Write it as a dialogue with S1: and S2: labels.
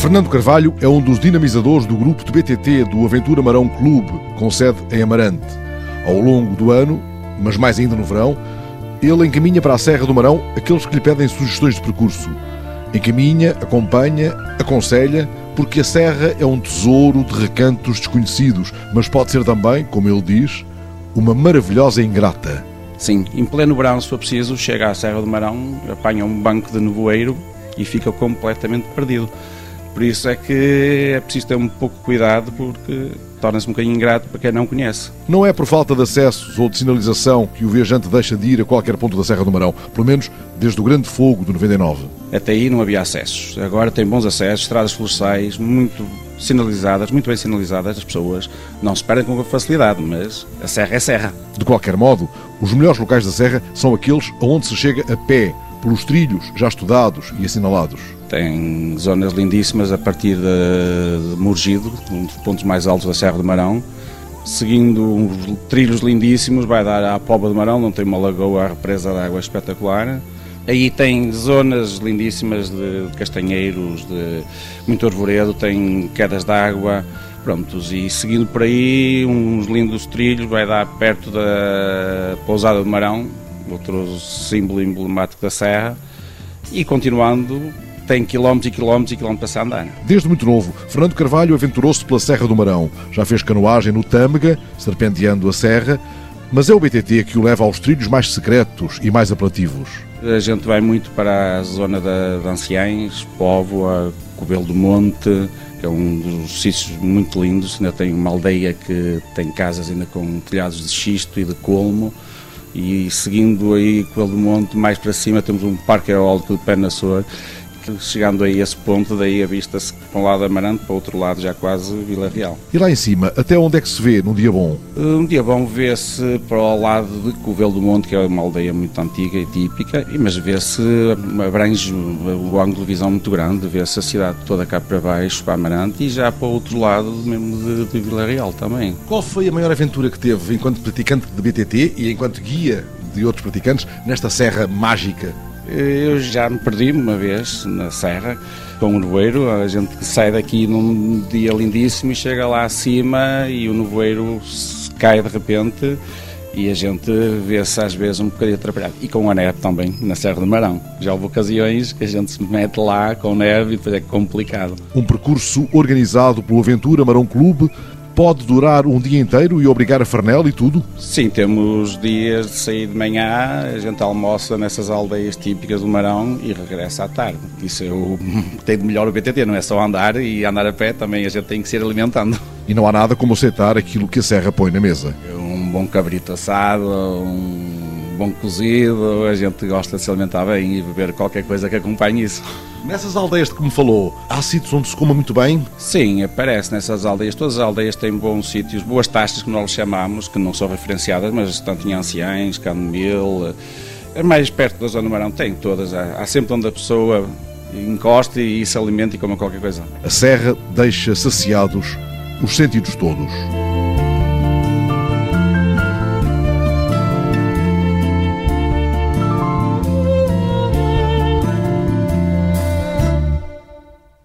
S1: Fernando Carvalho é um dos dinamizadores do grupo de BTT do Aventura Marão Clube, com sede em Amarante. Ao longo do ano, mas mais ainda no verão, ele encaminha para a Serra do Marão aqueles que lhe pedem sugestões de percurso. Encaminha, acompanha, aconselha, porque a Serra é um tesouro de recantos desconhecidos, mas pode ser também, como ele diz, uma maravilhosa ingrata.
S2: Sim, em pleno verão, se for preciso, chega à Serra do Marão, apanha um banco de nevoeiro e fica completamente perdido. Por isso é que é preciso ter um pouco de cuidado, porque torna-se um bocadinho ingrato para quem não conhece.
S1: Não é por falta de acessos ou de sinalização que o viajante deixa de ir a qualquer ponto da Serra do Marão, pelo menos desde o grande fogo de 99.
S2: Até aí não havia acessos. Agora tem bons acessos, estradas florestais muito sinalizadas, muito bem sinalizadas, as pessoas não se perdem com facilidade, mas a serra é serra.
S1: De qualquer modo, os melhores locais da serra são aqueles aonde se chega a pé, pelos trilhos já estudados e assinalados.
S2: Tem zonas lindíssimas a partir de, de Murgido, um dos pontos mais altos da Serra do Marão. Seguindo uns trilhos lindíssimos, vai dar à Pova do Marão, não tem uma lagoa, a represa de água espetacular. Aí tem zonas lindíssimas de, de castanheiros, de muito arvoredo, tem quedas de água. Prontos, e seguindo por aí, uns lindos trilhos, vai dar perto da Pousada do Marão, outro símbolo emblemático da Serra, e continuando tem quilómetros e quilómetros e quilómetros para se andar.
S1: Desde muito novo, Fernando Carvalho aventurou-se pela Serra do Marão. Já fez canoagem no Tâmega, serpenteando a serra, mas é o BTT que o leva aos trilhos mais secretos e mais apelativos.
S2: A gente vai muito para a zona da, de Anciães, Póvoa, Cobelo do Monte, que é um dos sítios muito lindos. Ainda tem uma aldeia que tem casas ainda com telhados de xisto e de colmo. E seguindo aí Cobelo do Monte, mais para cima, temos um parque eólico de Penaçor chegando aí a esse ponto, daí a vista-se para um lado Amarante, para o outro lado já quase Vila Real.
S1: E lá em cima, até onde é que se vê num dia bom?
S2: Um dia bom vê-se para o lado de Covelo do Monte, que é uma aldeia muito antiga e típica, mas vê-se, abrange o ângulo de visão muito grande, vê-se a cidade toda cá para baixo, para Amarante, e já para o outro lado mesmo de, de Vila Real também.
S1: Qual foi a maior aventura que teve enquanto praticante de BTT e enquanto guia de outros praticantes nesta serra mágica
S2: eu já me perdi uma vez na serra com o nevoeiro. A gente sai daqui num dia lindíssimo e chega lá acima e o nevoeiro cai de repente e a gente vê-se às vezes um bocadinho atrapalhado. E com a neve também, na Serra do Marão. Já houve ocasiões que a gente se mete lá com neve e depois é complicado.
S1: Um percurso organizado pelo Aventura Marão Clube pode durar um dia inteiro e obrigar a Farnel e tudo?
S2: Sim, temos dias de sair de manhã, a gente almoça nessas aldeias típicas do Marão e regressa à tarde. Isso é o tem de melhor o BTT, não é só andar e andar a pé, também a gente tem que se alimentando.
S1: E não há nada como aceitar aquilo que a Serra põe na mesa.
S2: Um bom cabrito assado, um bom cozido, a gente gosta de se alimentar bem e beber qualquer coisa que acompanhe isso.
S1: Nessas aldeias de que me falou, há sítios onde se coma muito bem?
S2: Sim, aparece nessas aldeias. Todas as aldeias têm bons sítios, boas taxas que nós chamamos, que não são referenciadas, mas tanto em Anciães, Canomil, é mais perto da Zona do Marão, tem todas. Há, há sempre onde a pessoa encosta e se alimenta e coma qualquer coisa.
S1: A serra deixa saciados os sentidos todos.